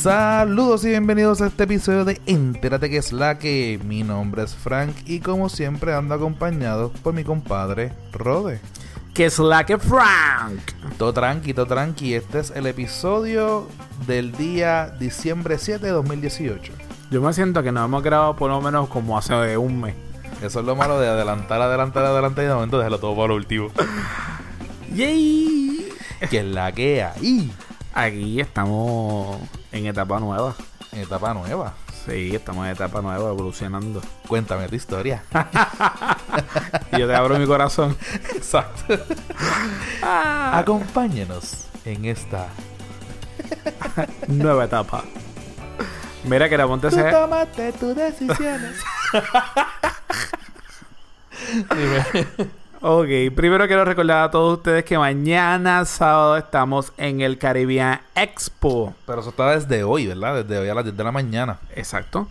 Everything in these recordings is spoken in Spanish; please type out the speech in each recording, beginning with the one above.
Saludos y bienvenidos a este episodio de Entérate que es la que. Mi nombre es Frank y como siempre ando acompañado por mi compadre Rode. Que es la que Frank. Todo tranqui, todo tranqui. Este es el episodio del día diciembre 7 de 2018. Yo me siento que nos hemos grabado por lo menos como hace un mes. Eso es lo malo de adelantar, adelantar, adelantar y de momento dejarlo todo para lo último. ¡Yay! que es la que hay. Aquí estamos en etapa nueva. En etapa nueva. Sí, estamos en etapa nueva, evolucionando. Cuéntame tu historia. Y yo te abro mi corazón. Exacto. Ah, Acompáñenos en esta. nueva etapa. Mira que la ponte Tú se... tomaste tus decisiones. Dime. Ok, primero quiero recordar a todos ustedes que mañana sábado estamos en el Caribbean Expo. Pero eso está desde hoy, ¿verdad? Desde hoy a las 10 de la mañana. Exacto.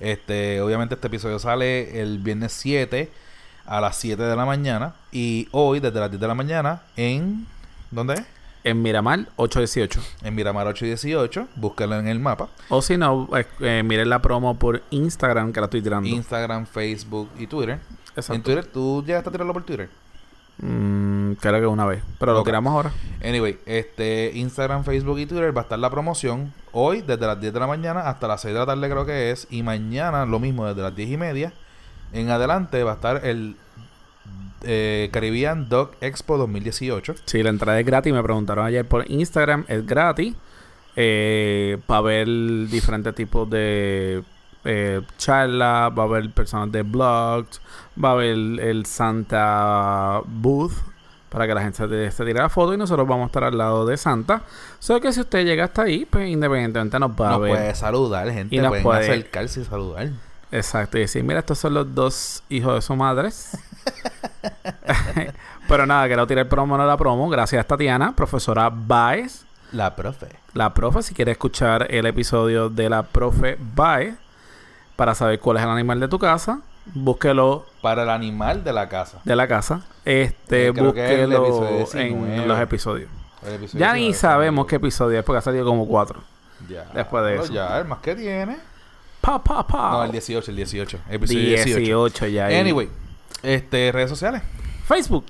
Este, obviamente este episodio sale el viernes 7 a las 7 de la mañana. Y hoy, desde las 10 de la mañana, en. ¿Dónde es? En Miramar 818. En Miramar 8 y 18. Búsquenlo en el mapa. O si no, eh, eh, miren la promo por Instagram que la estoy tirando. Instagram, Facebook y Twitter. Exacto. En Twitter, ¿tú llegaste a tirarlo por Twitter? Mm, creo que una vez. Pero lo tiramos ahora. Anyway, este Instagram, Facebook y Twitter va a estar la promoción hoy desde las 10 de la mañana hasta las 6 de la tarde creo que es. Y mañana lo mismo desde las 10 y media. En adelante va a estar el eh, Caribbean Dog Expo 2018. Sí, la entrada es gratis. Me preguntaron ayer por Instagram. Es gratis. Eh, para ver diferentes tipos de eh, charlas. Va a haber personas de blogs. Va a haber el Santa Booth. Para que la gente se, se tire la foto. Y nosotros vamos a estar al lado de Santa. Solo que si usted llega hasta ahí, pues independientemente nos va a ver. puede saludar, gente. Y nos Pueden puede- acercarse y saludar. Exacto, y decir, mira, estos son los dos hijos de su madre. Pero nada, quiero tirar el promo, no la promo. Gracias, Tatiana, profesora Baez. La profe. La profe, si quiere escuchar el episodio de la profe Baez para saber cuál es el animal de tu casa, búsquelo Para el animal de la casa. de la casa. Este, Eh, es búsquelo en 19. los episodios. Ya ni 19. sabemos qué episodio es porque ha salido como cuatro. Ya. después de eso. Ya, el más que tiene. Pa, pa, pa. No, el 18, el 18. Episodio 18. 18 ya. Anyway, este, redes sociales. Facebook,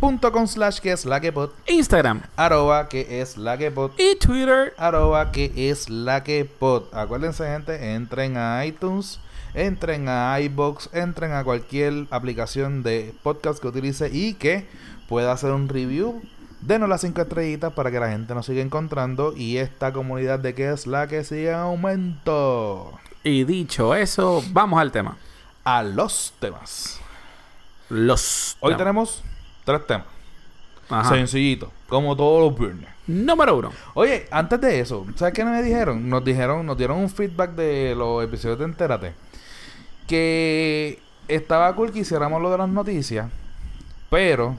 Punto com slash que es la que pod. Instagram Arroba que es la que pod. y Twitter. Arroba que es la que pod. Acuérdense, gente, entren a iTunes, entren a iBox, entren a cualquier aplicación de podcast que utilice y que pueda hacer un review. Denos las 5 estrellitas para que la gente nos siga encontrando y esta comunidad de que es la que sigue en aumento. Y dicho eso, vamos al tema. A los temas. Los Hoy temas. tenemos tres temas. Ajá. Sencillito, como todos los viernes. Número uno. Oye, antes de eso, ¿sabes qué me dijeron? Nos dijeron, nos dieron un feedback de los episodios de Entérate. Que estaba cool que hiciéramos lo de las noticias, pero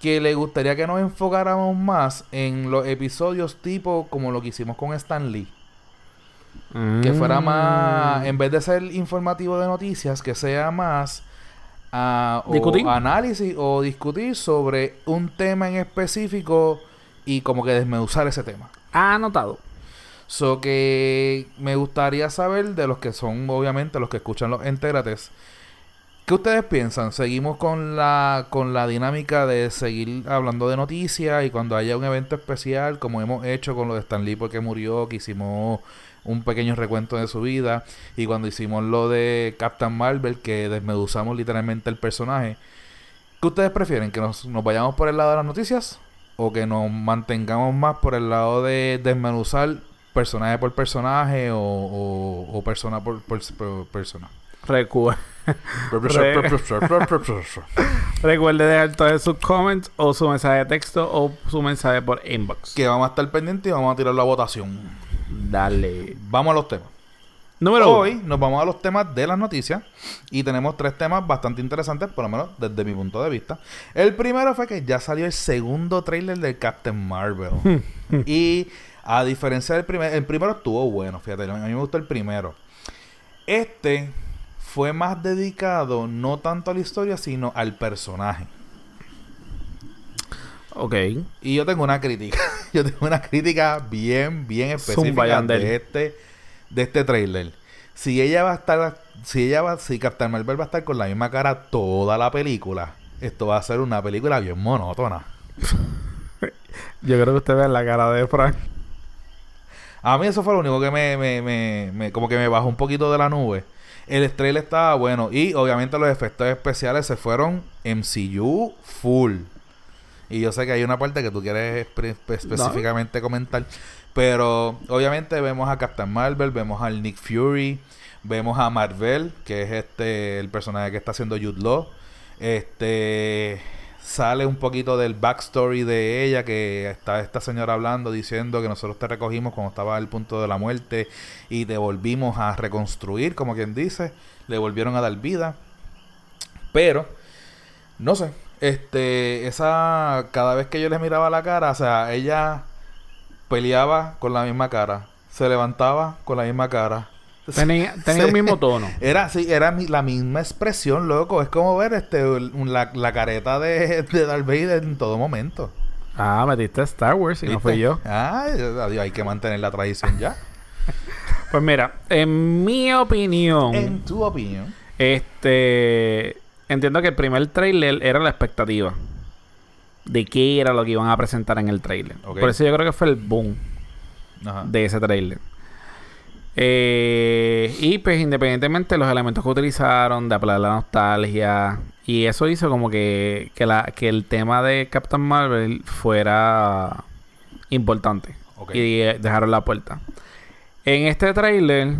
que le gustaría que nos enfocáramos más en los episodios tipo como lo que hicimos con Stan Lee. Que fuera más, Mm. en vez de ser informativo de noticias, que sea más ah, o Discutir. análisis o discutir sobre un tema en específico y como que desmenuzar ese tema. Anotado. So que me gustaría saber de los que son, obviamente, los que escuchan los entérates. ¿Qué ustedes piensan? ¿Seguimos con la, con la dinámica de seguir hablando de noticias y cuando haya un evento especial, como hemos hecho con lo de Stan Lee porque murió, que hicimos un pequeño recuento de su vida, y cuando hicimos lo de Captain Marvel, que desmeduzamos literalmente el personaje? ¿Qué ustedes prefieren? ¿Que nos, nos vayamos por el lado de las noticias? ¿O que nos mantengamos más por el lado de desmenuzar personaje por personaje o, o, o persona por, por- por persona? Recu- Recuerde dejar todos sus comments o su mensaje de texto o su mensaje por inbox. que vamos a estar pendientes y vamos a tirar la votación. Dale. Vamos a los temas. Número Hoy uno. nos vamos a los temas de las noticias y tenemos tres temas bastante interesantes, por lo menos desde mi punto de vista. El primero fue que ya salió el segundo trailer del Captain Marvel. y a diferencia del primero, el primero estuvo bueno, fíjate, a mí me gustó el primero. Este fue más dedicado no tanto a la historia, sino al personaje. Ok. Y yo tengo una crítica. yo tengo una crítica bien, bien específica de este, de este trailer. Si ella va a estar, si ella va, si Captain Marvel va a estar con la misma cara toda la película, esto va a ser una película bien monótona. Yo creo que usted ve la cara de Frank. A mí eso fue lo único que me, me, me, me- como que me bajó un poquito de la nube. El trailer estaba bueno y obviamente los efectos especiales se fueron MCU full. Y yo sé que hay una parte que tú quieres espe- espe- específicamente comentar. Pero obviamente vemos a Captain Marvel, vemos al Nick Fury, vemos a Marvel, que es este el personaje que está haciendo Jude Law. Este sale un poquito del backstory de ella, que está esta señora hablando, diciendo que nosotros te recogimos cuando estaba al punto de la muerte y te volvimos a reconstruir, como quien dice, le volvieron a dar vida. Pero, no sé, este, esa, cada vez que yo le miraba la cara, o sea, ella peleaba con la misma cara, se levantaba con la misma cara. Tenía, tenía el mismo tono. Era, sí, era mi- la misma expresión, loco. Es como ver este la, la careta de, de Darth Vader en todo momento. Ah, metiste Star Wars y no fui yo. Adiós, hay que mantener la tradición ya. Pues mira, en mi opinión, en tu opinión. este entiendo que el primer trailer era la expectativa de qué era lo que iban a presentar en el trailer. Por eso yo creo que fue el boom Ajá. de ese trailer. Eh, y pues independientemente de los elementos que utilizaron, de apelar la nostalgia, y eso hizo como que, que, la, que el tema de Captain Marvel fuera importante. Y dejaron la puerta. En este trailer,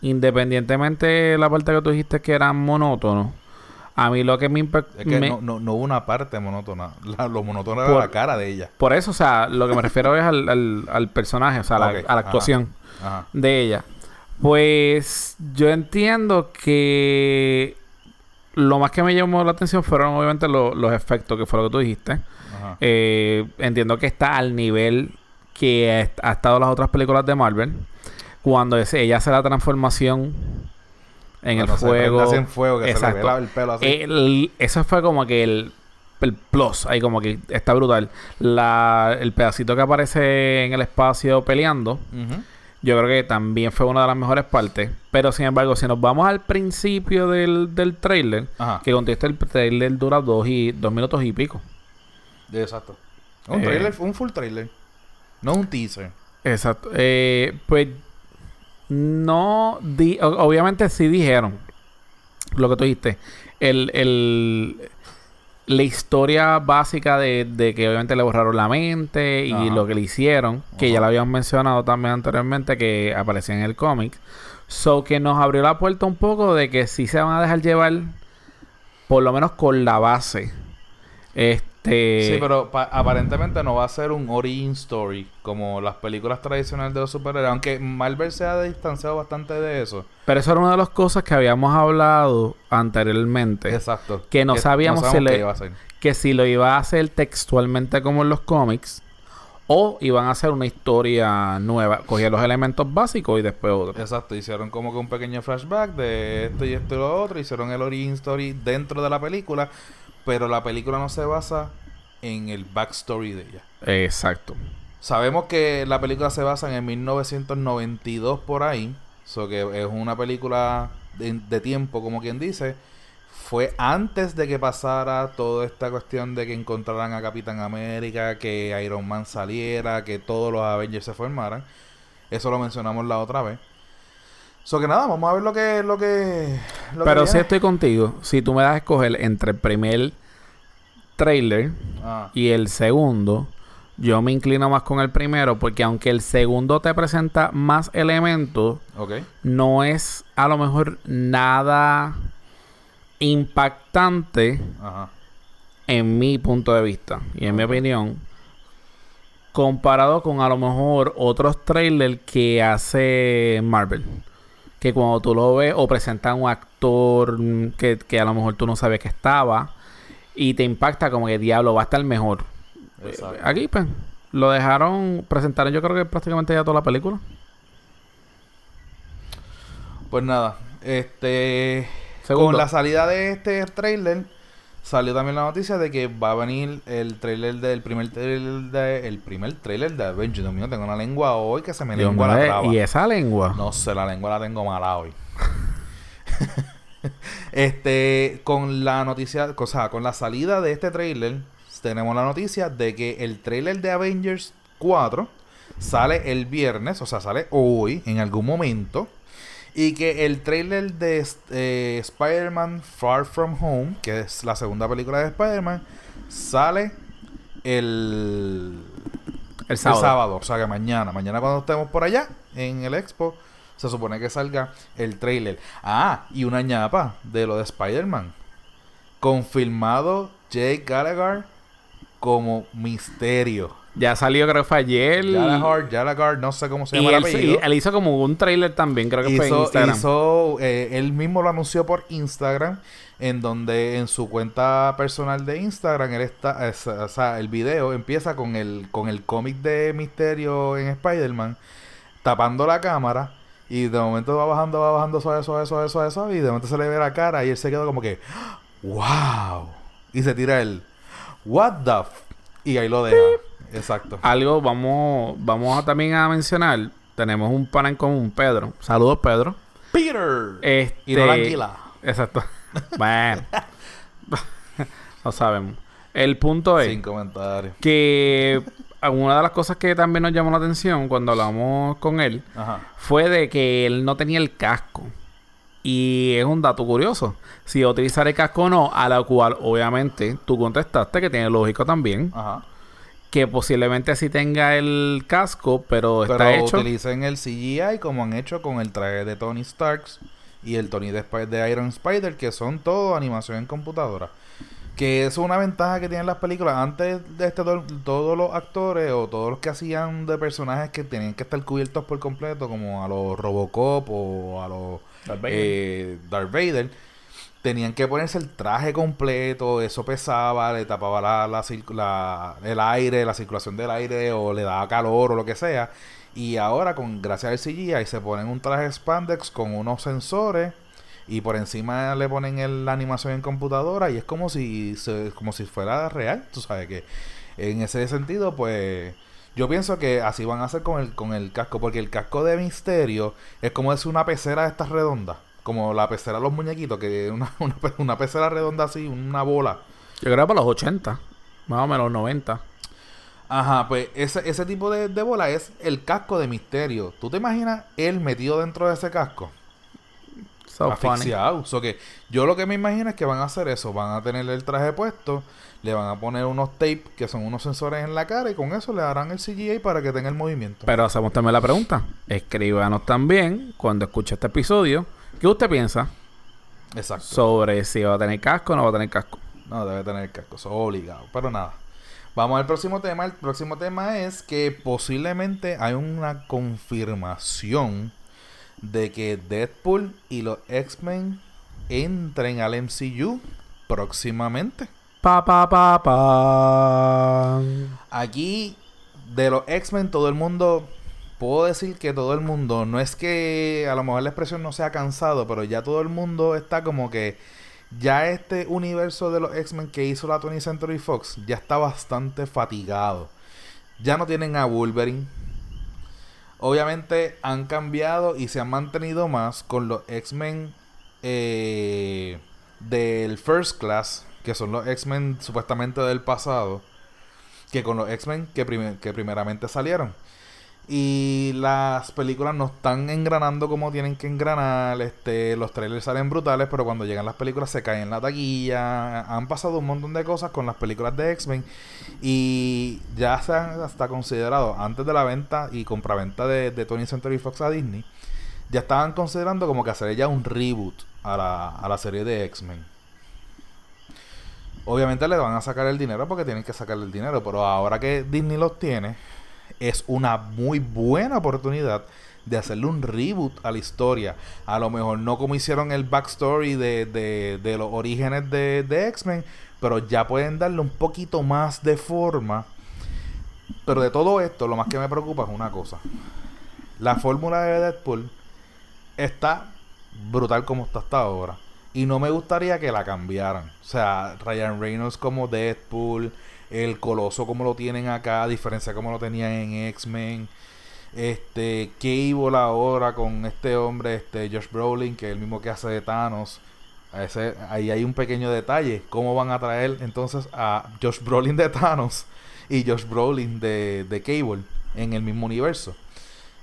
independientemente de la parte que tú dijiste que era monótono, a mí lo que me impactó... Es que no, no, no hubo una parte monótona. La- lo monótono era la cara de ella. Por eso, o sea, lo que me refiero es al, al, al personaje, o sea, a la- a actuación. Ajá. de ella. Pues yo entiendo que lo más que me llamó la atención fueron obviamente lo- los efectos, que fue lo que tú dijiste. Eh, entiendo que está al nivel que ha, estado las otras películas de Marvel. Cuando ella hace la transformación en Cuando el se fuego. en fuego, que se le Exacto. la- el pelo así. El- eso fue como que el, el plus. Ahí como que está brutal. La, el pedacito que aparece en el espacio peleando. Yo creo que también fue una de las mejores partes. Pero sin embargo, si nos vamos al principio del, del trailer, Ajá. que contesta el trailer dura dos, y, dos minutos y pico. Exacto. Un Eh. trailer, un full trailer. No un teaser. Exacto. Eh, pues no di obviamente sí dijeron lo que tú dijiste. El, el la historia básica de, de que obviamente le borraron la mente y Ajá. lo que le hicieron, que ya lo habíamos mencionado también anteriormente, que aparecía en el cómic. So que nos abrió la puerta un poco de que sí se van a dejar llevar, por lo menos con la base. Este. Sí, pero pa- aparentemente no va a ser un origin story como las películas tradicionales de los superhéroes. Aunque Marvel se ha distanciado bastante de eso. Pero eso era una de las cosas que habíamos hablado anteriormente. Exacto. Que no sabíamos si le- iba a. Que si lo iba a hacer textualmente como en los cómics. O iban a hacer una historia nueva. Cogían los elementos básicos y después otro. Exacto, hicieron como que un pequeño flashback de esto y esto y lo otro. Hicieron el origin story dentro de la película. Pero la película no se basa en el backstory de ella. Exacto. Sabemos que la película se basa en el 1992 por ahí. So que es una película de, de tiempo, como quien dice. Fue antes de que pasara toda esta cuestión de que encontraran a Capitán América, que Iron Man saliera, que todos los Avengers se formaran. Eso lo mencionamos la otra vez. So que nada, vamos a ver lo que... Lo que lo que Pero si estoy contigo, si tú me das a escoger entre el primer trailer Ah, y el segundo, yo me inclino más con el primero. Porque aunque el segundo te presenta más elementos, no es a lo mejor nada impactante Ajá. en mi punto de vista y en mi opinión comparado con a lo mejor otros trailers que hace Marvel que cuando tú lo ves o presentan un actor mm, que, que a lo mejor tú no sabes que estaba y te impacta como que diablo va a estar mejor Exacto. aquí pues lo dejaron presentaron yo creo que prácticamente ya toda la película Pues nada, este... Segundo. Con la salida de este trailer, salió también la noticia de que va a venir el trailer del primer trailer de el primer trailer de Avengers. Dios mío, tengo una lengua hoy que se me Dios lengua la mío, traba. ¿Y esa lengua? No sé, la lengua la tengo mala hoy. este, con la noticia, o sea, con la salida de este trailer, tenemos la noticia de que el trailer de Avengers 4 sale el viernes, o sea, sale hoy, en algún momento. Y que el trailer de eh, Spider-Man Far From Home, que es la segunda película de Spider-Man, sale el, El sábado. el sábado, o sea que mañana, mañana cuando estemos por allá en el expo, se supone que salga el trailer. Ah, y una ñapa de lo de Spider-Man. Confirmado Jake Gallagher como Misterio. Ya salió, creo que fue ayer. Gallagher, Gallagher, no sé cómo se y llama el él, apellido. y él hizo como un trailer también, creo que fue en hizo, Instagram. hizo, eh, él mismo lo anunció por Instagram, en donde en su cuenta personal de Instagram, él está, es- o sea, el video empieza con el, con el cómic de Misterio en Spider-Man, tapando la cámara, y de momento va bajando, va bajando suave, suave, suave, suave, suave, y de momento se le ve la cara, y él se quedó como que, wow, y se tira el, what the, f-", y ahí lo deja, exacto. Algo, vamos, vamos a también a mencionar. Tenemos un pana en común, Pedro. Saludos, Pedro. Peter, Este, y no la anguila. Exacto. bueno. no sabemos. El punto es Sin comentarios. que una de las cosas que también nos llamó la atención cuando hablamos con él Ajá. fue de que él no tenía el casco. Y es un dato curioso. Si utilizar el casco o no, a la cual obviamente tú contestaste que tiene lógico también. Ajá. Que posiblemente sí tenga el casco, pero, Pero está hecho. utilicen el CGI como han hecho con el traje de Tony Starks y el Tony de, Iron Spider, que son todo animación en computadora. Que es una ventaja que tienen las películas. Antes de este, to- todos los actores o todos los que hacían de personajes que tenían que estar cubiertos por completo, como a los Robocop o a los Darth Vader. eh, Darth Vader, tenían que ponerse el traje completo, eso pesaba, le tapaba la, el aire, la circulación del aire, o le daba calor o lo que sea. Y ahora, con gracias al CGI, se ponen un traje spandex con unos sensores y por encima le ponen el- la animación en computadora y es como si se- como si fuera real, tú sabes que en ese sentido pues yo pienso que así van a hacer con el con el casco porque el casco de misterio es como decir una pecera de estas redondas, como la pecera de los muñequitos que es una, una, pe- una pecera redonda así, una bola. Yo creo que para los 80, más o menos los 90. Ajá, pues ese, ese tipo de, de bola es el casco de misterio. ¿Tú te imaginas él metido dentro de ese casco? So funny. asfixiado. So que yo lo que me imagino es que van a hacer eso. Van a tener el traje puesto, le van a poner unos tape que son unos sensores en la cara y con eso le harán el CGI para que tenga el movimiento. Pero hacemos también la pregunta. Escríbanos también cuando escuche este episodio. ¿Qué usted piensa Exacto. sobre si va a tener casco o no va a tener casco? No, debe tener casco, eso es obligado. Pero nada. Vamos al próximo tema. El próximo tema es que posiblemente hay una confirmación de que Deadpool y los X-Men entren al MCU próximamente. Pa, pa, pa, pa. Aquí, de los X-Men, todo el mundo. Puedo decir que todo el mundo. No es que a lo mejor la expresión no sea cansado, pero ya todo el mundo está como que. Ya este universo de los X-Men que hizo la 20th Century Fox ya está bastante fatigado. Ya no tienen a Wolverine. Obviamente han cambiado y se han mantenido más con los X-Men eh, del First Class, que son los X-Men supuestamente del pasado, que con los X-Men que, que primeramente salieron. Y las películas no están engranando como tienen que engranar. Este, los trailers salen brutales, pero cuando llegan las películas se caen en la taquilla. Han pasado un montón de cosas con las películas de X-Men. Y ya se han hasta considerado, antes de la venta y compraventa de, de Tony Century Fox a Disney, ya estaban considerando como que hacer ya un reboot a la, a la serie de X-Men. Obviamente le van a sacar el dinero porque tienen que sacarle el dinero, pero ahora que Disney los tiene, es una muy buena oportunidad de hacerle un reboot a la historia. A lo mejor no como hicieron el backstory de, de, de los orígenes de, de X-Men, pero ya pueden darle un poquito más de forma. Pero de todo esto, lo más que me preocupa es una cosa. La fórmula de Deadpool está brutal como está hasta ahora. Y no me gustaría que la cambiaran. O sea, Ryan Reynolds como Deadpool, el Coloso como lo tienen acá, diferencia como lo tenían en X-Men. Este, Cable ahora con este hombre, este Josh Brolin, que es el mismo que hace de Thanos. ese, ahí hay un pequeño detalle. ¿Cómo van a traer entonces a Josh Brolin de Thanos y Josh Brolin de, de Cable en el mismo universo?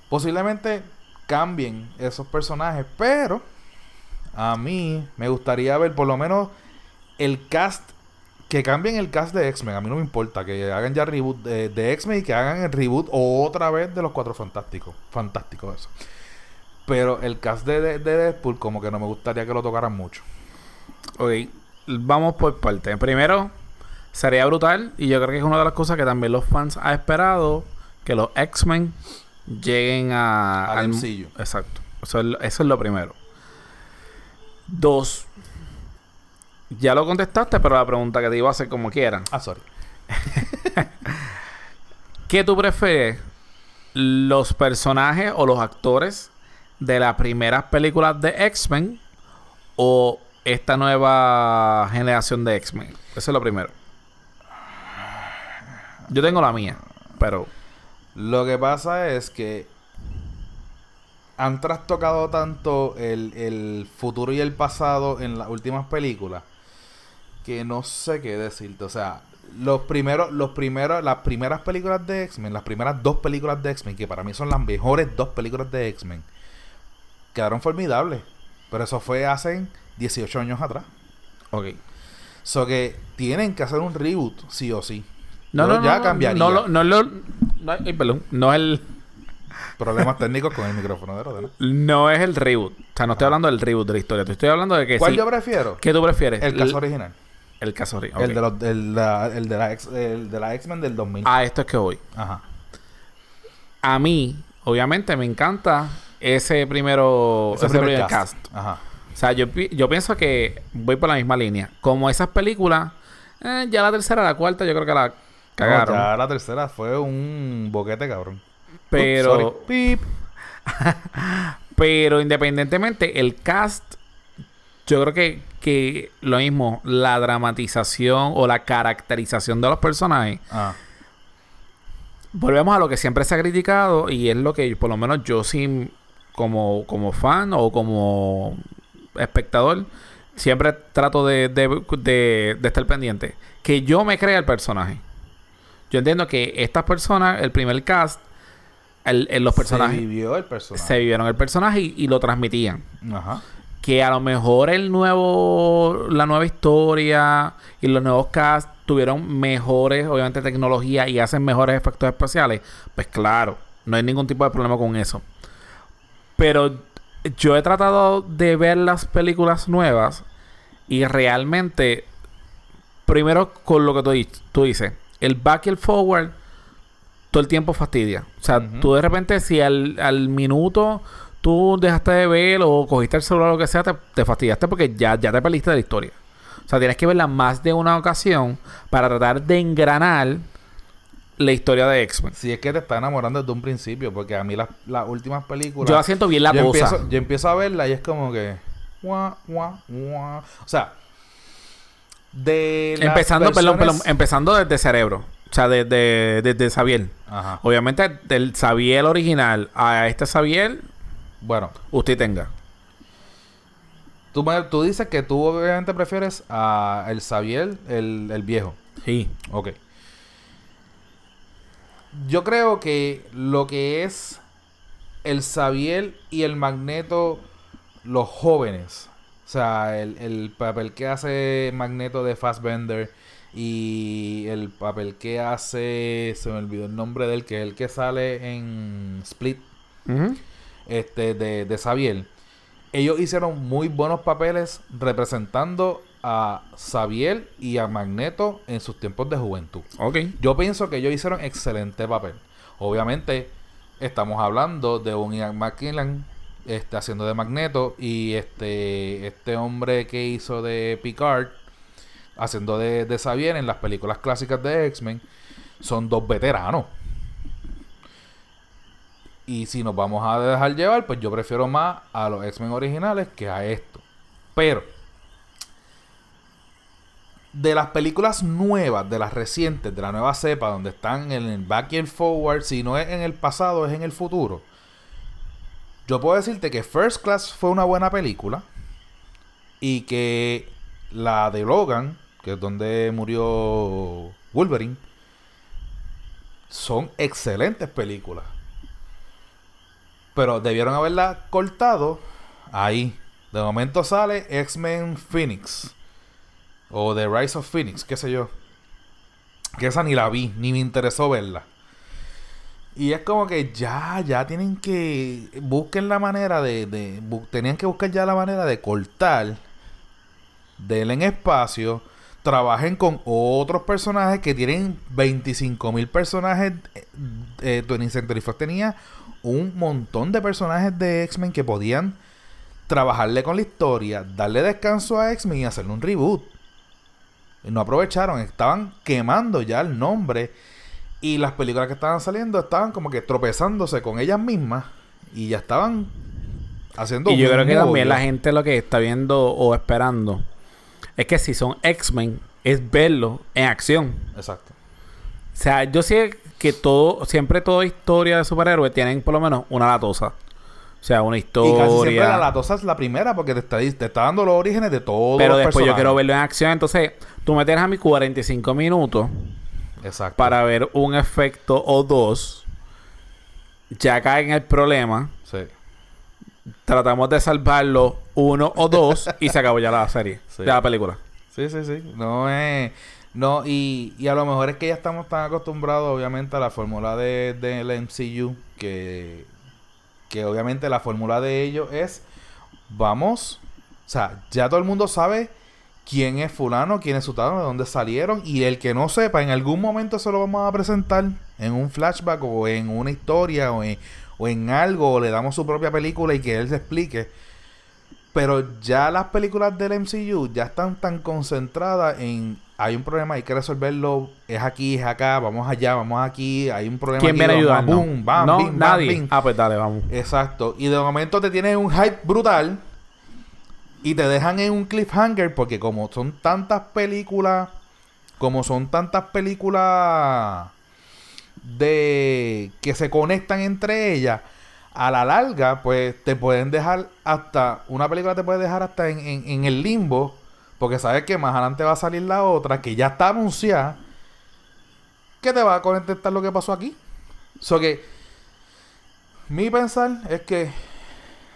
Posiblemente cambien esos personajes, pero a mí me gustaría ver por lo menos el cast que cambien el cast de X-Men. A mí no me importa. Que hagan ya reboot de, X-Men y que hagan el reboot otra vez de los Cuatro Fantásticos. Fantástico eso. Pero el cast de, de, Deadpool, como que no me gustaría que lo tocaran mucho. Ok, vamos por parte. Primero, sería brutal. Y yo creo que es una de las cosas que también los fans han esperado. Que los X-Men lleguen a, al, Exacto. Eso es, lo primero. Dos. Ya lo contestaste, pero la pregunta que te iba a hacer como quieran. Ah, sorry. ¿Qué tú prefieres? ¿Los personajes o los actores de las primeras películas de X-Men o esta nueva generación de X-Men? Eso es lo primero. Yo tengo la mía, pero... Lo que pasa es que han trastocado tanto el, futuro y el pasado en las últimas películas que no sé qué decirte. O sea, los primeros, los primeros, las primeras películas de X-Men, las primeras dos películas de X-Men, que para mí son las mejores dos películas de X-Men, quedaron formidables. Pero eso fue hace 18 años atrás. Ok. So que tienen que hacer un reboot, sí o sí. No, no, ya no, cambiaría. No, no, no, no, perdón, no el... Problemas técnicos con el micrófono de Rodena. No es el reboot. O sea, no estoy hablando del reboot de la historia. Te estoy hablando de que ¿Cuál yo prefiero? ¿Qué tú prefieres? El caso original. El caso original. El, de los, el, la, el de la el de la X-Men del 2000. Ah, esto es que voy. Ajá. A mí, obviamente, me encanta ese primero... Ese, primer, cast. Ajá. O sea, yo, yo pienso que voy por la misma línea. Como esas películas... Eh, ya la tercera, la cuarta, yo creo que la Cagaron. ya la tercera fue un boquete, cabrón. Pero. pero independientemente, el cast. Yo creo que, que lo mismo, la dramatización o la caracterización de los personajes. Ah. Volvemos a lo que siempre se ha criticado y es lo que por lo menos yo sí como, como fan o como espectador siempre trato de, de, de, de estar pendiente. Que yo me crea el personaje. Yo entiendo que estas personas, el primer cast, el, los personajes. Se vivió el personaje. Se vivieron el personaje y, lo transmitían. Ajá. Que a lo mejor el nuevo. La nueva historia y los nuevos cast tuvieron mejores, obviamente, tecnología y hacen mejores efectos especiales. Pues claro, no hay ningún tipo de problema con eso. Pero yo he tratado de ver las películas nuevas y realmente. Primero, con lo que tú, tú dices el back y el forward todo el tiempo fastidia. O sea, tú de repente, si al, minuto tú dejaste de ver o cogiste el celular o lo que sea, te, fastidiaste porque ya, ya te perdiste de la historia. O sea, tienes que verla más de una ocasión para tratar de engranar la historia de X-Men. Si es que te está enamorando desde un principio, porque a mí las, últimas películas. Yo la siento bien la yo Empiezo, yo empiezo a verla y es como que. O sea, empezando, perdón, empezando desde cerebro. O sea, desde, desde Xavier. Ajá. Obviamente, del Xavier original a este Xavier, bueno, usted tenga. Tú, tú dices que tú obviamente prefieres a el Xavier, el, el viejo. Sí. Ok. Yo creo que lo que es el Xavier y el Magneto, los jóvenes, o sea, el, papel que hace Magneto de Fassbender y el papel que hace, se me olvidó el nombre del que es el que sale en Split, este de, de Xavier. Ellos hicieron muy buenos papeles representando a Xavier y a Magneto en sus tiempos de juventud. Okay. Yo pienso que ellos hicieron excelente papel. Obviamente, estamos hablando de un Ian McKellen este, haciendo de Magneto y este este hombre que hizo de Picard haciendo de, de Xavier en las películas clásicas de X-Men son dos veteranos. Y si nos vamos a dejar llevar, pues yo prefiero más a los X-Men originales que a esto. Pero de las películas nuevas, de las recientes, de la nueva cepa, donde están en el back and forward, si no es en el pasado, es en el futuro. Yo puedo decirte que First Class fue una buena película y que la de Logan, que es donde murió Wolverine, son excelentes películas. Pero debieron haberla cortado ahí. De momento sale X-Men Phoenix. O The Rise of Phoenix, qué sé yo. Que esa ni la vi, ni me interesó verla. Y es como que ya, ya tienen que. Busquen la manera de. de tenían que buscar ya la manera de cortar. Denle en espacio. Trabajen con otros personajes que tienen 25 mil personajes. Eh, 20 Century Fox tenía un montón de personajes de X-Men que podían trabajarle con la historia, darle descanso a X-Men y hacerle un reboot. Y no aprovecharon, estaban quemando ya el nombre. Y las películas que estaban saliendo estaban como que tropezándose con ellas mismas. Y ya estaban haciendo Y yo creo que también la gente lo que está viendo o esperando es que si son X-Men, es verlo en acción. Exacto. O sea, yo sé que todo, siempre toda historia de superhéroes tienen por lo menos una latosa. O sea, una historia. Y casi siempre la latosa es la primera porque te está, te está dando los orígenes de todo. Pero después yo quiero verlo en acción. Entonces, tú me tienes a mis 45 minutos. Exacto. Para ver un efecto o dos. Ya cae en el problema. Sí. Tratamos de salvarlo uno o dos y se acabó ya la serie. Ya la película. Sí, sí, sí. No es. No, y, y a lo mejor es que ya estamos tan acostumbrados, obviamente, a la fórmula de, del MCU que que obviamente la fórmula de ellos es, vamos, o sea, ya todo el mundo sabe quién es fulano, quién es sutano, de dónde salieron, y el que no sepa, en algún momento se lo vamos a presentar en un flashback o en una historia o en, o en algo, o le damos su propia película y que él se explique. Pero ya las películas del MCU ya están tan concentradas en hay un problema, hay que resolverlo, es aquí, es acá, vamos allá, vamos aquí, hay un problema ¿Quién viene a ayudar? Boom, bam, no, nadie. Ah, pues dale, vamos. Exacto. Y de momento te tienen un hype brutal y te dejan en un cliffhanger porque como son tantas películas, como son tantas películas de que se conectan entre ellas, a la larga, pues te pueden dejar hasta, una película te puede dejar hasta en, en el limbo porque sabes que más adelante va a salir la otra que ya está anunciada. Que te va a contestar lo que pasó aquí. So que mi pensar es que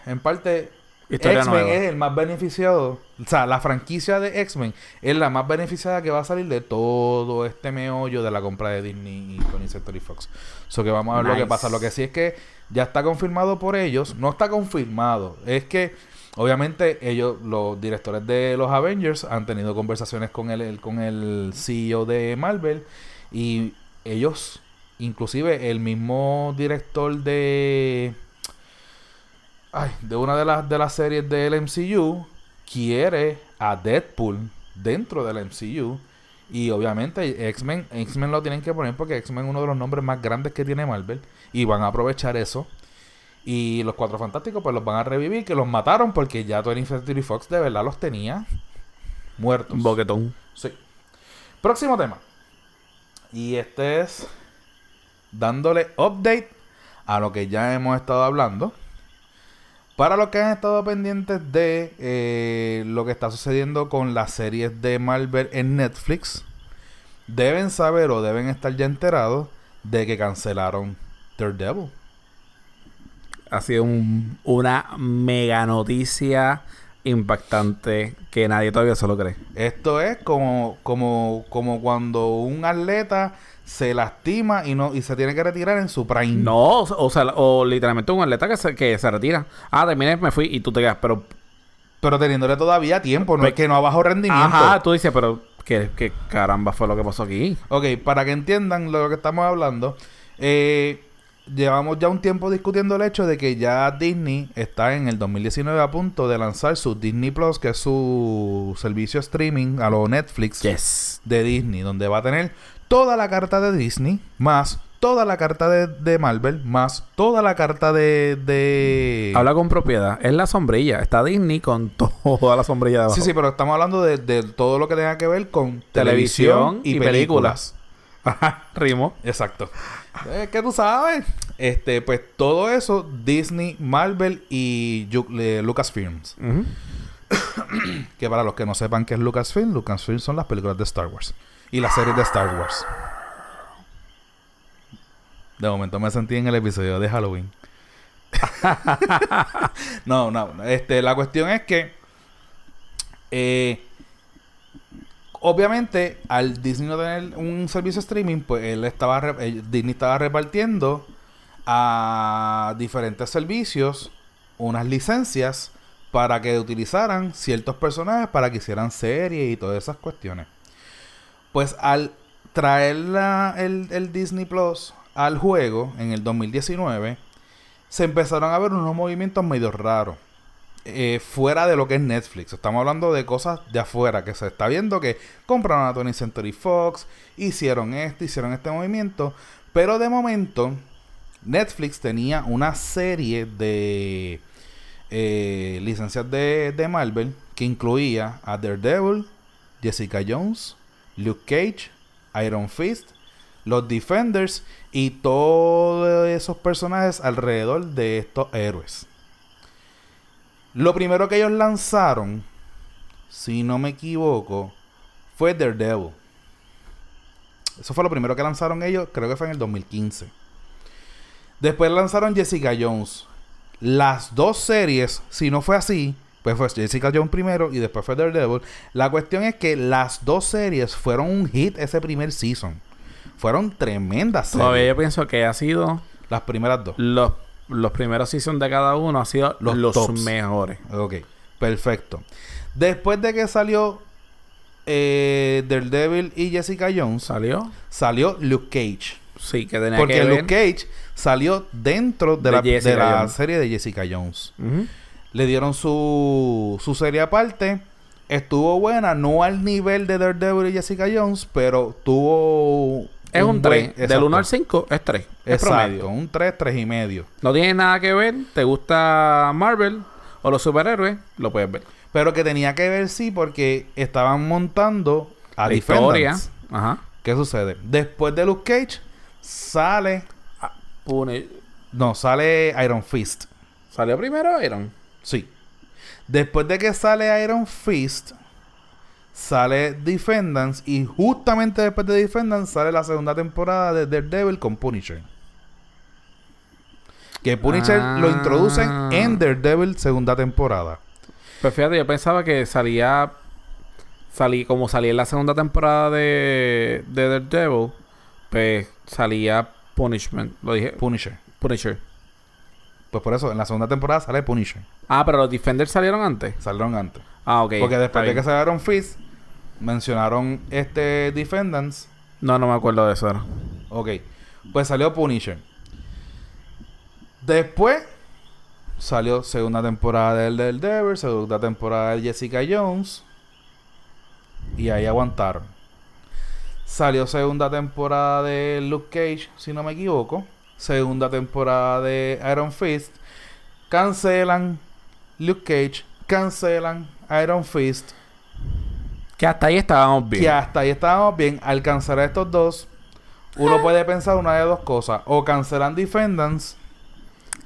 en parte X-Men es el más beneficiado. O sea, la franquicia de X-Men es la más beneficiada que va a salir de todo este meollo de la compra de Disney y con Century Fox. So que vamos a ver lo que pasa. Lo que sí es que ya está confirmado por ellos. No está confirmado. Es que Obviamente, ellos, los directores de los Avengers, han tenido conversaciones con el, con el CEO de Marvel. Y ellos, inclusive el mismo director de. Ay, de una de las de las series del MCU quiere a Deadpool dentro del MCU. Y obviamente X-Men, X-Men lo tienen que poner porque X-Men es uno de los nombres más grandes que tiene Marvel. Y van a aprovechar eso y los Cuatro Fantásticos pues los van a revivir, que los mataron porque ya Tony Century Fox de verdad los tenía muertos. Un boquetón. Sí. Próximo tema. Y este es dándole update a lo que ya hemos estado hablando. Para los que han estado pendientes de eh, lo que está sucediendo con las series de Marvel en Netflix, deben saber o deben estar ya enterados de que cancelaron Daredevil ha sido una mega noticia impactante que nadie todavía se lo cree. Esto es como, como, como cuando un atleta se lastima y no y se tiene que retirar en su prime. No, o, sea, o literalmente un atleta que se, que se retira. Ah, terminé, me fui y tú te quedas, pero... Pero teniéndole todavía tiempo, no es que no a bajo rendimiento. Ajá, tú dices, pero ¿qué, qué caramba fue lo que pasó aquí? Ok, para que entiendan lo que estamos hablando, eh llevamos ya un tiempo discutiendo el hecho de que ya Disney está en el 2019 a punto de lanzar su Disney Plus, que es su servicio streaming a lo Netflix yes. de Disney, donde va a tener toda la carta de Disney más toda la carta de, de Marvel, más toda la carta de... de... Habla con propiedad. Es la sombrilla. Está Disney con toda la sombrilla de abajo. Sí, sí, pero estamos hablando de, de todo lo que tenga que ver con televisión, y, películas. Ajá, Rimo. Exacto. Es que tú sabes. Este, pues todo eso, Disney, Marvel y eh, Lucasfilms. Ujú. Que para los que no sepan qué es Lucasfilm, Lucasfilm son las películas de Star Wars. Y las series de Star Wars. De momento me sentí en el episodio de Halloween. no, no. Este, la cuestión es que. eh, obviamente, al Disney no tener un servicio streaming, pues él estaba eh, Disney estaba repartiendo a diferentes servicios unas licencias para que utilizaran ciertos personajes para que hicieran series y todas esas cuestiones. Pues al traer la- el, el Disney Plus al juego en el 2019, se empezaron a ver unos movimientos medio raros. Eh, fuera de lo que es Netflix. Estamos hablando de cosas de afuera que se está viendo que compraron a Tony Century Fox, hicieron esto, hicieron este movimiento. Pero de momento, Netflix tenía una serie de eh, licencias de, de Marvel que incluía a Daredevil, Jessica Jones, Luke Cage, Iron Fist, los Defenders y todos esos personajes alrededor de estos héroes. Lo primero que ellos lanzaron, si no me equivoco, fue Daredevil. Eso fue lo primero que lanzaron ellos, creo que fue en el 2015. Después lanzaron Jessica Jones. Las dos series, si no fue así, pues fue Jessica Jones primero y después fue Daredevil. La cuestión es que las dos series fueron un hit ese primer season. Fueron tremendas series. Todavía yo pienso que ha sido Las primeras dos. los, los primeros seasons de cada uno ha sido Los los, tops. mejores. Ok, perfecto. Después de que salió eh, Daredevil y Jessica Jones, ¿Salió? salió Luke Cage. Sí, que tenía Porque que ver. Luke Cage salió dentro de, De la, de la serie de Jessica Jones. Le dieron su, su serie aparte. Estuvo buena, no al nivel de Daredevil y Jessica Jones, pero tuvo... Es un buen- 3. Del exacto. 1 al 5 es 3. Es Exacto, promedio. un 3, 3 y medio. No tiene nada que ver. ¿Te gusta Marvel o los superhéroes? Lo puedes ver. Pero que tenía que ver, sí, porque estaban montando a La historia. Ajá. ¿Qué sucede? Después de Luke Cage, sale... Pune- No, sale Iron Fist. ¿Salió primero Iron? Sí. Después de que sale Iron Fist, sale Defendants. Y justamente después de Defendants sale la segunda temporada de Daredevil con Punisher. Que Punisher Ah. lo introducen en Daredevil segunda temporada. Pues fíjate, yo pensaba que salía. Salí, como salía en la segunda temporada de, de Daredevil, pues salía Punishment. Lo dije. Punisher. Punisher. Pues por eso, en la segunda temporada sale Punisher. Ah, pero los Defenders salieron antes. Salieron antes. Ah, ok. Porque después de que salieron Fist, mencionaron este Defendants. No, no me acuerdo de eso. ahora. Ok. Pues salió Punisher. Después salió segunda temporada del Daredevil, segunda temporada de Jessica Jones. Y ahí aguantaron. Salió segunda temporada de Luke Cage, si no me equivoco. Segunda temporada de Iron Fist. Cancelan Luke Cage. Cancelan Iron Fist. Que hasta ahí estábamos bien. Que hasta ahí estábamos bien. Al cancelar estos dos, uno puede pensar una de dos cosas. O cancelan Defendants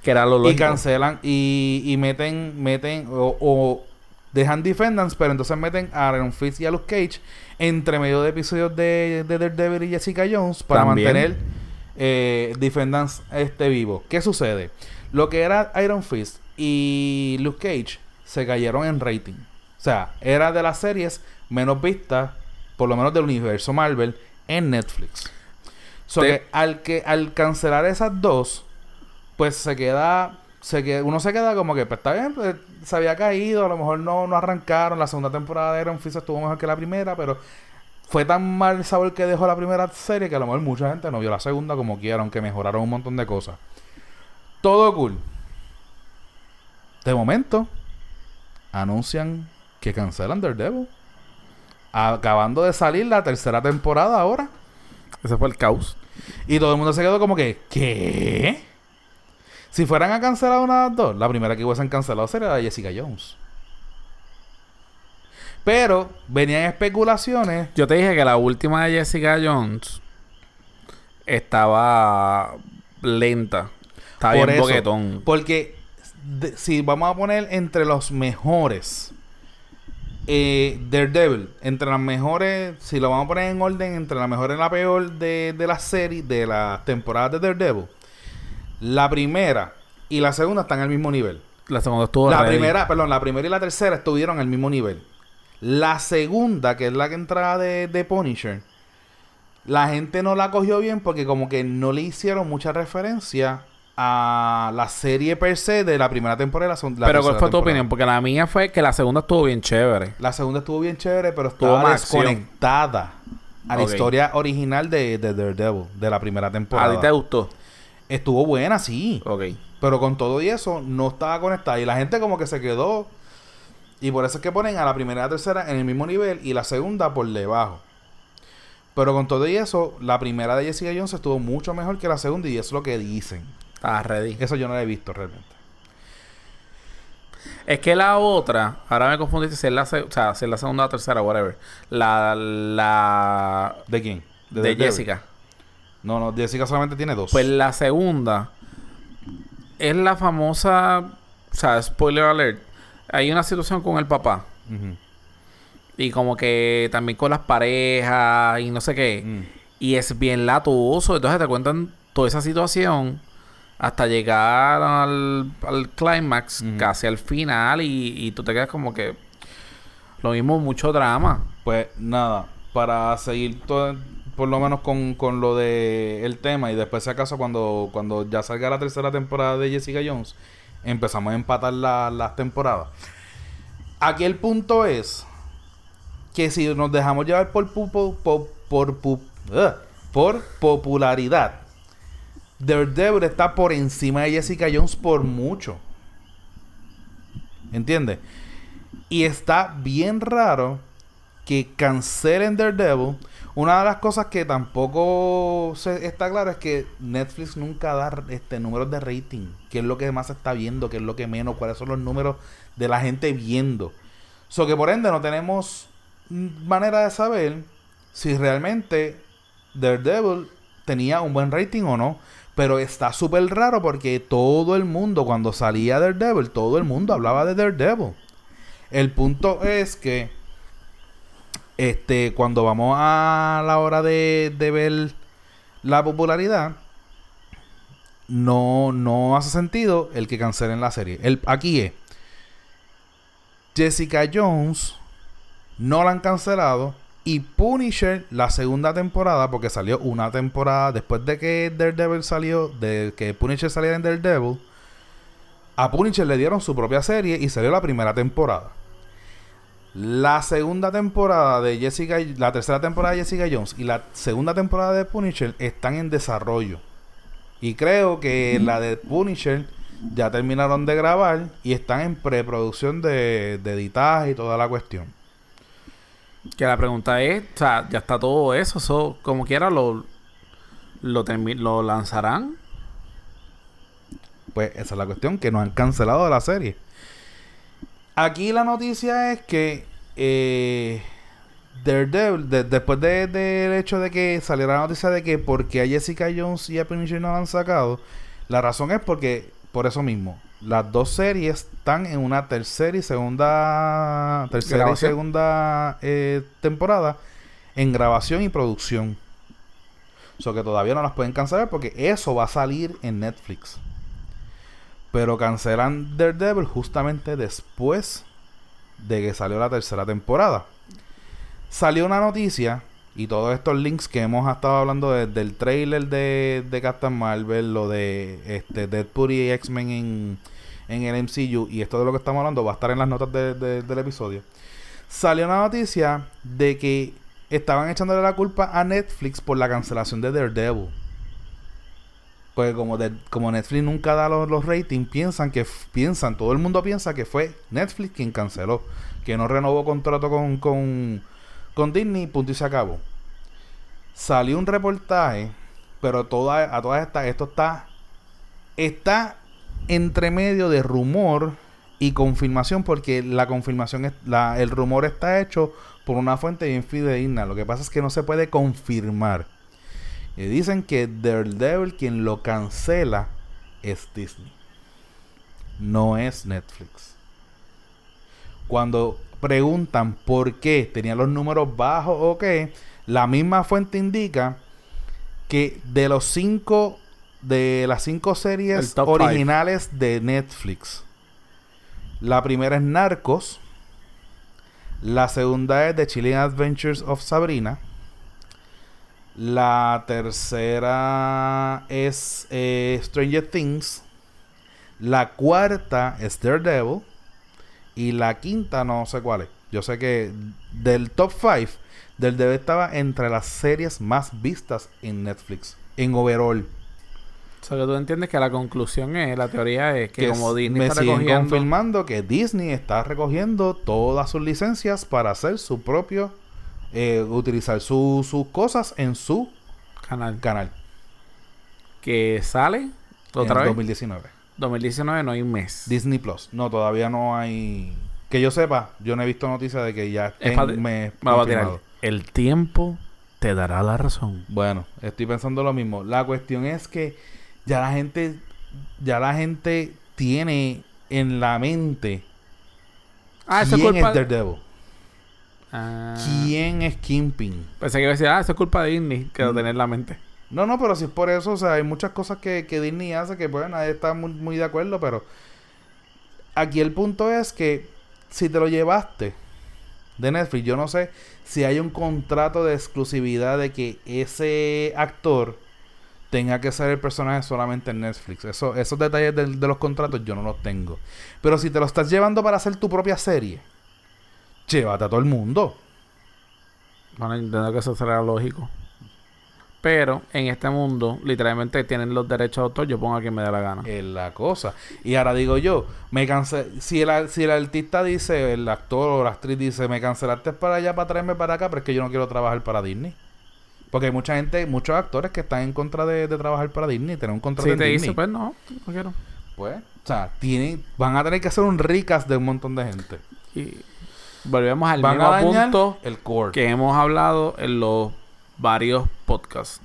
Que era lo y cancelan y, y meten, meten o, o dejan Defendants, pero entonces meten a Iron Fist y a Luke Cage entre medio de episodios de, de Daredevil y Jessica Jones para También. mantener eh, Defendants este vivo. ¿Qué sucede? Lo que era Iron Fist y Luke Cage se cayeron en rating. O sea, era de las series menos vistas, por lo menos del universo Marvel, en Netflix. So Te- que al que al cancelar esas dos, pues se queda, se queda, uno se queda como que, pues está bien, pues, se había caído, a lo mejor no, no arrancaron, la segunda temporada de Iron Fist estuvo mejor que la primera, pero fue tan mal el sabor que dejó la primera serie que a lo mejor mucha gente no vio la segunda como quiera, aunque mejoraron un montón de cosas. Todo cool. De momento, anuncian que cancelan Daredevil. Acabando de salir la tercera temporada ahora. Ese fue el caos. Y todo el mundo se quedó como que, ¿qué? Si fueran a cancelar una de las dos, la primera que hubiesen cancelado sería la de Jessica Jones. Pero venían especulaciones. Yo te dije que la última de Jessica Jones estaba lenta. Estaba Por bien eso, boquetón. Porque de- si vamos a poner entre los mejores eh, Daredevil, entre las mejores, si lo vamos a poner en orden, entre la mejor y la peor de, de la serie, de las temporadas de Daredevil, la primera y la segunda están al mismo nivel. La segunda estuvo La ready. primera, perdón, la primera y la tercera estuvieron al mismo nivel. La segunda, que es la que entraba de, de Punisher, la gente no la cogió bien porque como que no le hicieron mucha referencia a la serie per se de la primera temporada. La, la Pero ¿cuál fue tu temporada. opinión? Porque la mía fue que la segunda estuvo bien chévere. La segunda estuvo bien chévere, pero Tuvo estaba más acción. desconectada a la historia original de, de Daredevil, de la primera ¿A temporada. ti te gustó? Estuvo buena, sí. Ok. Pero con todo y eso, no estaba conectada. Y la gente como que se quedó. Y por eso es que ponen a la primera y la tercera en el mismo nivel y la segunda por debajo. Pero con todo y eso, la primera de Jessica Jones estuvo mucho mejor que la segunda y eso es lo que dicen. Estaba ready. Eso yo no lo he visto realmente. Es que la otra, ahora me confundiste si es la, o sea, si es la segunda o tercera, whatever. La, la ¿De quién? de. Jessica. No, no, Jessica solamente tiene dos. Pues la segunda es la famosa, o sea, spoiler alert. Hay una situación con el papá y como que también con las parejas y no sé qué. Mm. Y es bien latoso. Entonces te cuentan toda esa situación hasta llegar al, al clímax, Ujú. casi al final, y, y tú te quedas como que lo mismo, mucho drama. Pues nada, para seguir todo, por lo menos con, con lo de el tema y después si acaso cuando, cuando ya salga la tercera temporada de Jessica Jones, empezamos a empatar la- las temporadas. Aquí el punto es que si nos dejamos llevar por pu- po- po- por, pu- ugh, por popularidad, Daredevil está por encima de Jessica Jones por mucho. ¿Entiendes? Y está bien raro que cancelen Daredevil. Una de las cosas que tampoco se está claro es que Netflix nunca da este números de rating. ¿Qué es lo que más se está viendo? ¿Qué es lo que menos? ¿Cuáles son los números de la gente viendo? So que por ende no tenemos manera de saber si realmente Daredevil tenía un buen rating o no. Pero está súper raro porque todo el mundo, cuando salía Daredevil, todo el mundo hablaba de Daredevil. El punto es que este cuando vamos a la hora de, de ver la popularidad no, no hace sentido el que cancelen la serie. El, aquí es Jessica Jones no la han cancelado y Punisher la segunda temporada porque salió una temporada después de que Daredevil salió de que Punisher saliera en Daredevil a Punisher le dieron su propia serie y salió la primera temporada. La segunda temporada de Jessica, la tercera temporada de Jessica Jones y la segunda temporada de Punisher están en desarrollo. Y creo que la de Punisher ya terminaron de grabar y están en preproducción de, de editaje y toda la cuestión. Que la pregunta es, o sea, ya está todo eso, eso como quiera lo, lo, lo lanzarán. Pues esa es la cuestión, que nos han cancelado de la serie. Aquí la noticia es que eh, Daredevil, de- después de- del hecho de que saliera la noticia de que porque a Jessica Jones y a Punisher no la han sacado, la razón es porque, por eso mismo, las dos series están en una tercera y segunda, tercera y segunda eh, temporada en grabación y producción. O sea que todavía no las pueden cancelar porque eso va a salir en Netflix. Pero cancelan Daredevil justamente después de que salió la tercera temporada. Salió una noticia y todos estos links que hemos estado hablando desde el trailer de, de Captain Marvel, lo de este, Deadpool y X-Men en, en el MCU y esto de lo que estamos hablando va a estar en las notas de- de- del episodio. Salió una noticia de que estaban echándole la culpa a Netflix por la cancelación de Daredevil. Pues como, de- como Netflix nunca da los, los ratings, piensan que piensan, todo el mundo piensa que fue Netflix quien canceló, que no renovó contrato con, con, con Disney, punto y se acabó. Salió un reportaje Pero toda, a todas estas, esto está, está entre medio de rumor y confirmación, porque la confirmación, es, la, el rumor está hecho por una fuente bien fidedigna. Lo que pasa es que no se puede confirmar. Y dicen que Daredevil quien lo cancela es Disney. No es Netflix. Cuando preguntan por qué tenía los números bajos o qué, la misma fuente indica que de los cinco de las cinco series originales de Netflix, la primera es Narcos, la segunda es The Chilling Adventures of Sabrina, la tercera es eh, Stranger Things, la cuarta es Daredevil. Y la quinta no sé cuál es. Yo sé que del top 5 del debe estaba entre las series más vistas en Netflix, en overall. O sea, que tú entiendes que la conclusión es, la teoría es que, como Disney me está recogiendo... confirmando que Disney está recogiendo todas sus licencias para hacer su propio... Eh, utilizar sus cosas en su canal. canal. Que sale otra en 2019. 2019 no hay un mes. Disney Plus. No, todavía no hay... Que yo sepa, yo no he visto noticias de que ya es un mes el tiempo te dará la razón. Bueno, estoy pensando lo mismo. La cuestión es que ya la gente, ya la gente tiene en la mente ah, quién es Daredevil. Ah. ¿Quién es Kingpin? Pensé que iba a decir, ah, eso es culpa de Disney, que lo mm. tener en la mente. No, no, pero si es por eso, o sea, hay muchas cosas que, que Disney hace que, pues, nadie está muy, muy de acuerdo, pero aquí el punto es que si te lo llevaste de Netflix. Yo no sé si hay un contrato de exclusividad de que ese actor tenga que ser el personaje solamente en Netflix. Eso, esos detalles de, los contratos yo no los tengo. Pero si te lo estás llevando para hacer tu propia serie, llévate a todo el mundo. Bueno, entiendo que eso será lógico. Pero en este mundo, literalmente tienen los derechos de autor, yo pongo a quien me dé la gana. Es la cosa. Y ahora digo yo, me cansé. Si el, si el artista dice, el actor o la actriz dice, me cancelaste para allá para traerme para acá, pero es que yo no quiero trabajar para Disney. Porque hay mucha gente, muchos actores que están en contra de, trabajar para Disney, tener un contrato si te dice, pues no, no quiero. Pues, o sea, tienen, van a tener que hacer un ricas de un montón de gente. Y volvemos al mismo punto el core. que hemos hablado en los varios podcasts.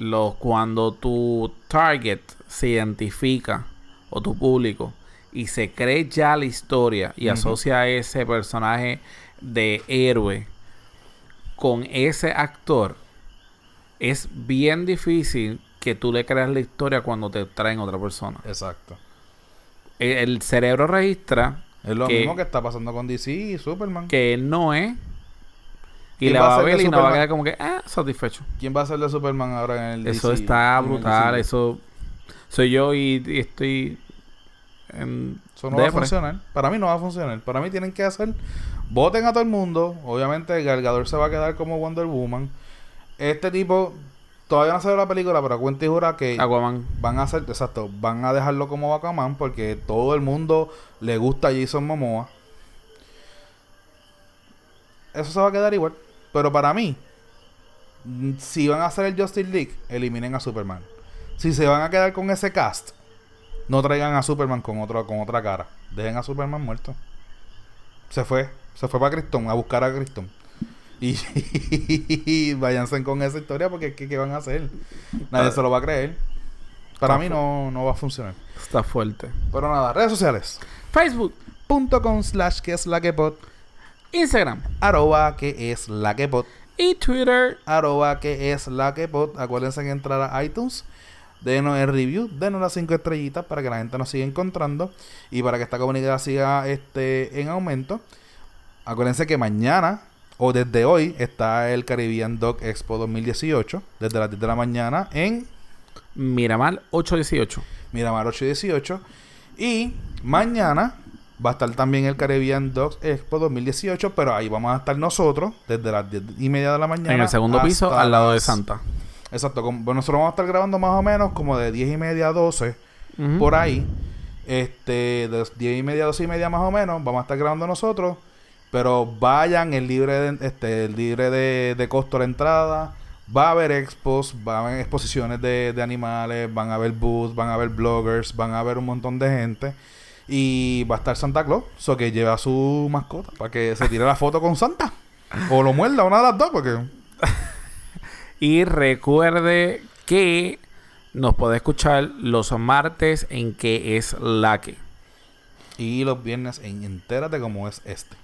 Los, cuando tu target se identifica o tu público y se cree ya la historia y asocia a ese personaje de héroe con ese actor, es bien difícil que tú le creas la historia cuando te traen otra persona. Exacto. El, cerebro registra. Es lo mismo que está pasando con DC y Superman. Que él no es y la va a ver y no va a quedar como que, ah, satisfecho. ¿Quién va a ser de Superman ahora en el Eso está brutal, eso... Soy yo y, estoy... En eso no va a funcionar. Para mí no va a funcionar. Para mí tienen que hacer... Voten a todo el mundo. Obviamente el Galgador se va a quedar como Wonder Woman. Este tipo... Todavía no ve la película, pero cuenta y jura que... Aquaman. Van a hacer... Exacto. Van a dejarlo como Aquaman porque todo el mundo le gusta a Jason Momoa. Eso se va a quedar igual. Pero para mí, si van a hacer el Justice League, eliminen a Superman. Si se van a quedar con ese cast, no traigan a Superman con, otro, con otra cara. Dejen a Superman muerto. Se fue. Se fue para Krypton, a buscar a Krypton. Y, váyanse con esa historia porque ¿qué, van a hacer? Nadie se lo va a creer. Para mí no, no va a funcionar. Está fuerte. Pero nada, redes sociales. Facebook.com slash que es la que pot. Instagram. Arroba que es la que pot. Y Twitter. Arroba que es la que pot. Acuérdense que entrar a iTunes. Denos el review, denos las 5 estrellitas para que la gente nos siga encontrando y para que esta comunidad siga este, en aumento. Acuérdense que mañana o desde hoy está el Caribbean Dog Expo 2018, desde las 10 de la mañana en Miramar 818. Miramar 818. Y mañana Va a estar también el Caribbean Dogs Expo 2018, pero ahí vamos a estar nosotros desde las 10 y media de la mañana. En el segundo piso, al lado de Santa. Exacto. bueno, nosotros vamos a estar grabando más o menos como de 10 y media a 12, por ahí. Este, de 10 y media a 12 y media más o menos, vamos a estar grabando nosotros. Pero vayan, el libre de, este, el libre de, de costo la entrada. Va a haber expos, va a haber exposiciones de, de animales, van a haber booths, van a haber bloggers, van a haber un montón de gente. Y va a estar Santa Claus, so que lleva a su mascota para que se tire la foto con Santa. O lo muerda, una de las dos, porque Y recuerde que nos puede escuchar los martes en que es la que. Y los viernes en Entérate como es este.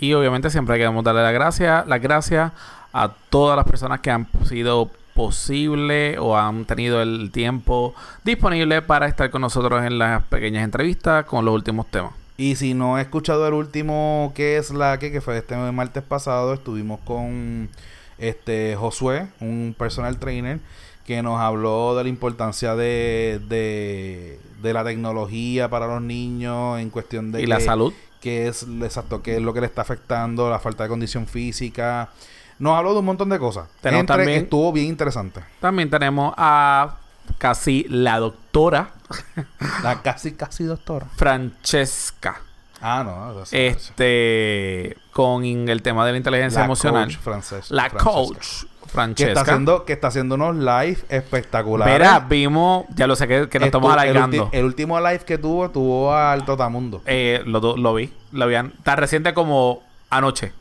Y obviamente siempre queremos darle las gracias, las gracias a todas las personas que han sido posible o han tenido el tiempo disponible para estar con nosotros en las pequeñas entrevistas con los últimos temas. Y si no he escuchado el último que es la que, que fue este martes pasado, estuvimos con este Josué, un personal trainer, que nos habló de la importancia de, de, de la tecnología para los niños en cuestión de y la salud. Que es exacto, qué es lo que le está afectando, la falta de condición física. Nos habló de un montón de cosas. Entre- también- estuvo bien interesante. También tenemos a casi la doctora La casi casi doctora. Francesca. Ah, no, eso Este con el tema de la inteligencia La emocional. coach francés- la Francesca. coach Que Francesca. está haciendo, que está haciendo unos live espectaculares. Mira, vimos, ya lo sé que, que nos Estu- estamos alargando. el último live que tuvo, tuvo al Totamundo. Eh, lo, lo vi, lo vi an- tan reciente como anoche.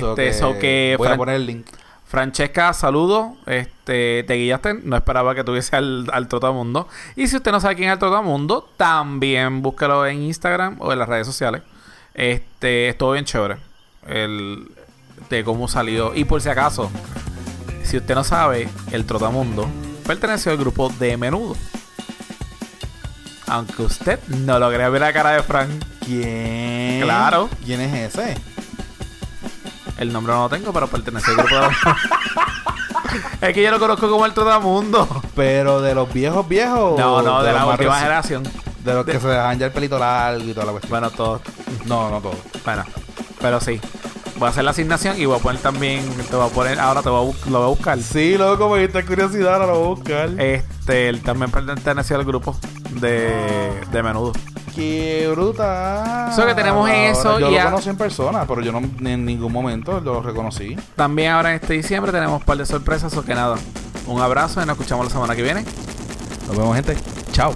So Este, eso que voy Fran- a poner el link. Francesca, saludo. Este, te guiaste. No esperaba que tuviese al, al Trotamundo. Y si usted no sabe quién es el Trotamundo, también búsquelo en Instagram o en las redes sociales. Este, estuvo bien chévere. El de cómo salió. Y por si acaso, si usted no sabe, el Trotamundo perteneció al grupo de Menudo. Aunque usted no lo crea ver la cara de Frank. ¿Quién? Claro. ¿Quién es ese? El nombre no lo tengo, pero pertenece al grupo de Es que yo lo conozco como el Trotamundo. Pero de los viejos viejos. No, no, de la última generación. De los que se dejan ya el pelito largo y toda la cuestión. Bueno, todo. No, no todo. Bueno, pero sí. Voy a hacer la asignación y voy a poner también. Te voy a poner. Ahora te voy a, lo voy a buscar. Sí, loco, me diste curiosidad, ahora lo voy a buscar. Este, él también perteneció al grupo de, de menudo. Qué brutal. So que tenemos eso Yo y lo a- conocí en persona, pero yo no ni en ningún momento lo reconocí. También ahora en este diciembre tenemos un par de sorpresas. O que nada. Un abrazo y nos escuchamos la semana que viene. Nos vemos, gente. Chao.